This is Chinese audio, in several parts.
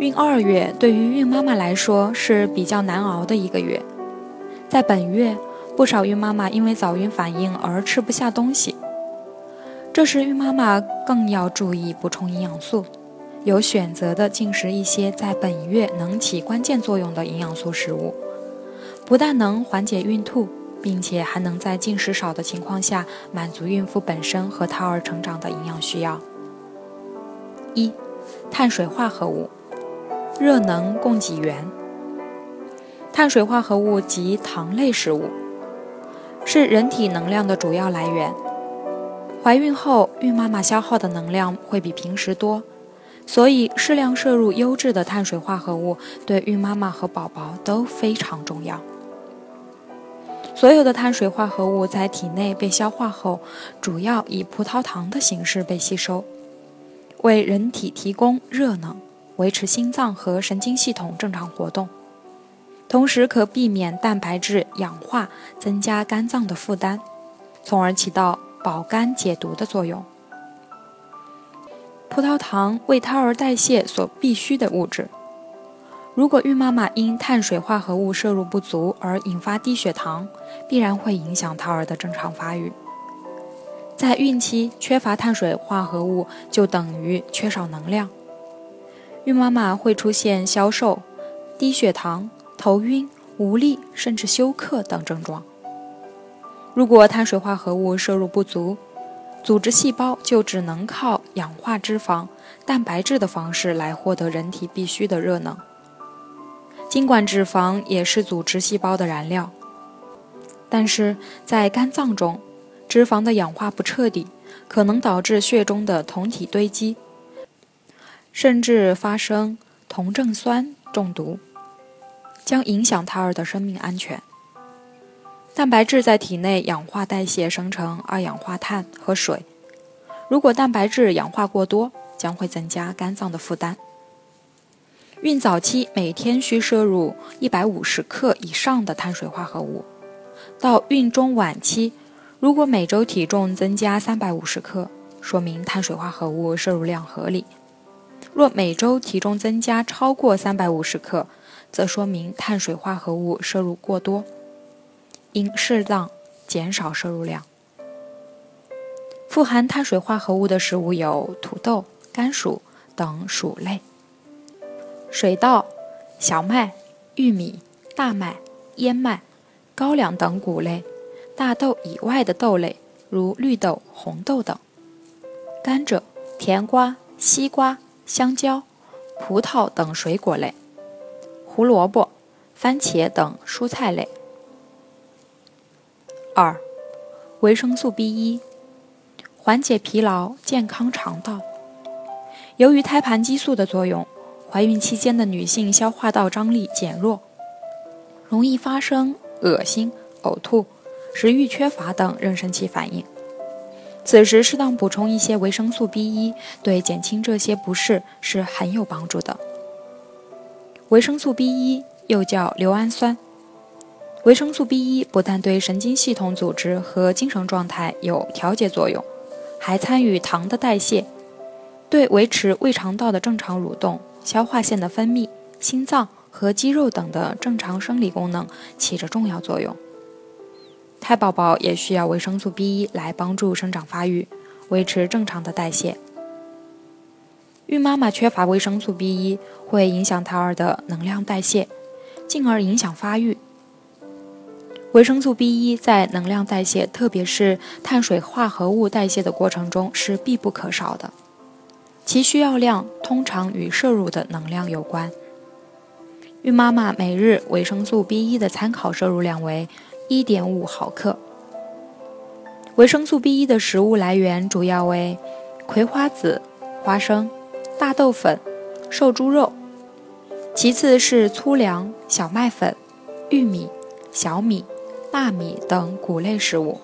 孕二月对于孕妈妈来说是比较难熬的一个月，在本月，不少孕妈妈因为早孕反应而吃不下东西，这时孕妈妈更要注意补充营养素，有选择的进食一些在本月能起关键作用的营养素食物，不但能缓解孕吐，并且还能在进食少的情况下满足孕妇本身和胎儿成长的营养需要。一、碳水化合物。热能供给源，碳水化合物及糖类食物是人体能量的主要来源。怀孕后，孕妈妈消耗的能量会比平时多，所以适量摄入优质的碳水化合物对孕妈妈和宝宝都非常重要。所有的碳水化合物在体内被消化后，主要以葡萄糖的形式被吸收，为人体提供热能。维持心脏和神经系统正常活动，同时可避免蛋白质氧化，增加肝脏的负担，从而起到保肝解毒的作用。葡萄糖为胎儿代谢所必需的物质，如果孕妈妈因碳水化合物摄入不足而引发低血糖，必然会影响胎儿的正常发育。在孕期缺乏碳水化合物，就等于缺少能量。孕妈妈会出现消瘦、低血糖、头晕、无力，甚至休克等症状。如果碳水化合物摄入不足，组织细胞就只能靠氧化脂肪、蛋白质的方式来获得人体必需的热能。尽管脂肪也是组织细胞的燃料，但是在肝脏中，脂肪的氧化不彻底，可能导致血中的酮体堆积。甚至发生酮症酸中毒，将影响胎儿的生命安全。蛋白质在体内氧化代谢生成二氧化碳和水，如果蛋白质氧化过多，将会增加肝脏的负担。孕早期每天需摄入一百五十克以上的碳水化合物，到孕中晚期，如果每周体重增加三百五十克，说明碳水化合物摄入量合理。若每周体重增加超过三百五十克，则说明碳水化合物摄入过多，应适当减少摄入量。富含碳水化合物的食物有土豆、甘薯等薯类，水稻、小麦、玉米、大麦、燕麦、高粱等谷类，大豆以外的豆类，如绿豆、红豆等，甘蔗、甜瓜、西瓜。香蕉、葡萄等水果类，胡萝卜、番茄等蔬菜类。二、维生素 B 一，缓解疲劳，健康肠道。由于胎盘激素的作用，怀孕期间的女性消化道张力减弱，容易发生恶心、呕吐、食欲缺乏等妊娠期反应。此时适当补充一些维生素 B 一，对减轻这些不适是很有帮助的。维生素 B 一又叫硫氨酸。维生素 B 一不但对神经系统组织和精神状态有调节作用，还参与糖的代谢，对维持胃肠道的正常蠕动、消化腺的分泌、心脏和肌肉等的正常生理功能起着重要作用。胎宝宝也需要维生素 B 一来帮助生长发育，维持正常的代谢。孕妈妈缺乏维生素 B 一，会影响胎儿的能量代谢，进而影响发育。维生素 B 一在能量代谢，特别是碳水化合物代谢的过程中是必不可少的，其需要量通常与摄入的能量有关。孕妈妈每日维生素 B 一的参考摄入量为。一点五毫克。维生素 B1 的食物来源主要为葵花籽、花生、大豆粉、瘦猪肉，其次是粗粮、小麦粉、玉米、小米、纳米等谷类食物。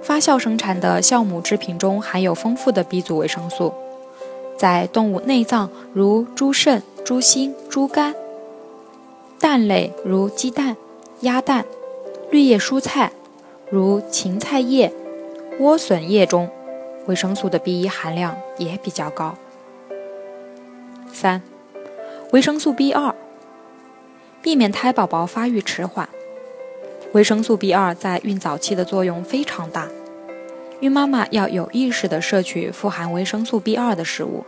发酵生产的酵母制品中含有丰富的 B 族维生素，在动物内脏如猪肾、猪心、猪肝，蛋类如鸡蛋、鸭蛋，绿叶蔬菜如芹菜叶、莴笋叶中，维生素的 B 一含量也比较高。三、维生素 B 二，避免胎宝宝发育迟缓。维生素 B 二在孕早期的作用非常大，孕妈妈要有意识地摄取富含维生素 B 二的食物。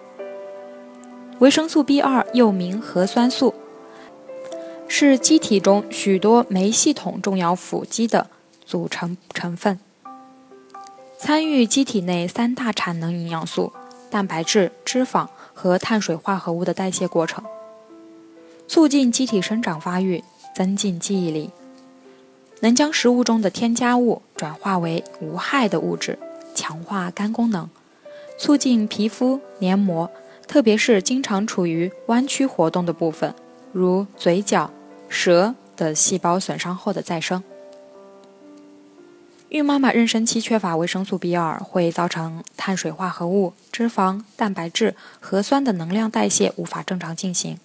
维生素 B 二又名核酸素，是机体中许多酶系统重要辅基的组成成分，参与机体内三大产能营养素——蛋白质、脂肪和碳水化合物的代谢过程，促进机体生长发育，增进记忆力。能将食物中的添加物转化为无害的物质，强化肝功能，促进皮肤黏膜，特别是经常处于弯曲活动的部分，如嘴角、舌的细胞损伤后的再生。孕妈妈妊娠期缺乏维生素 B2，会造成碳水化合物、脂肪、蛋白质、核酸的能量代谢无法正常进行，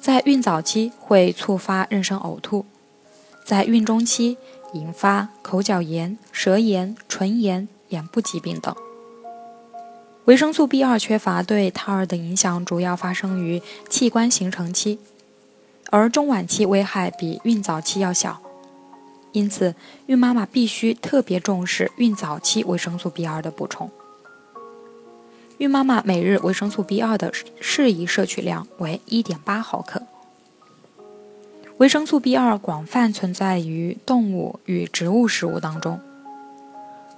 在孕早期会触发妊娠呕吐。在孕中期引发口角炎、舌炎、唇炎、眼部疾病等。维生素 B2 缺乏对胎儿的影响主要发生于器官形成期，而中晚期危害比孕早期要小。因此，孕妈妈必须特别重视孕早期维生素 B2 的补充。孕妈妈每日维生素 B2 的适宜摄取量为1.8毫克。维生素 B2 广泛存在于动物与植物食物当中。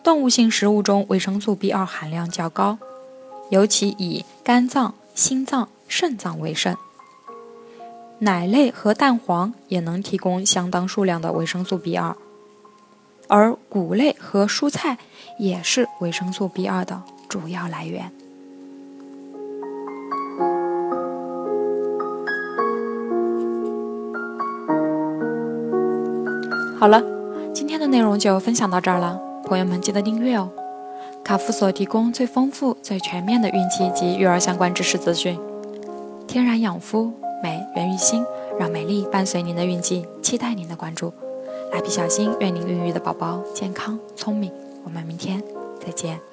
动物性食物中维生素 B2 含量较高，尤其以肝脏、心脏、肾脏为甚。奶类和蛋黄也能提供相当数量的维生素 B2，而谷类和蔬菜也是维生素 B2 的主要来源。好了，今天的内容就分享到这儿了，朋友们记得订阅哦。卡夫所提供最丰富、最全面的孕期及育儿相关知识资讯。天然养肤，美源于心，让美丽伴随您的孕期，期待您的关注。蜡笔小新，愿您孕育的宝宝健康聪明。我们明天再见。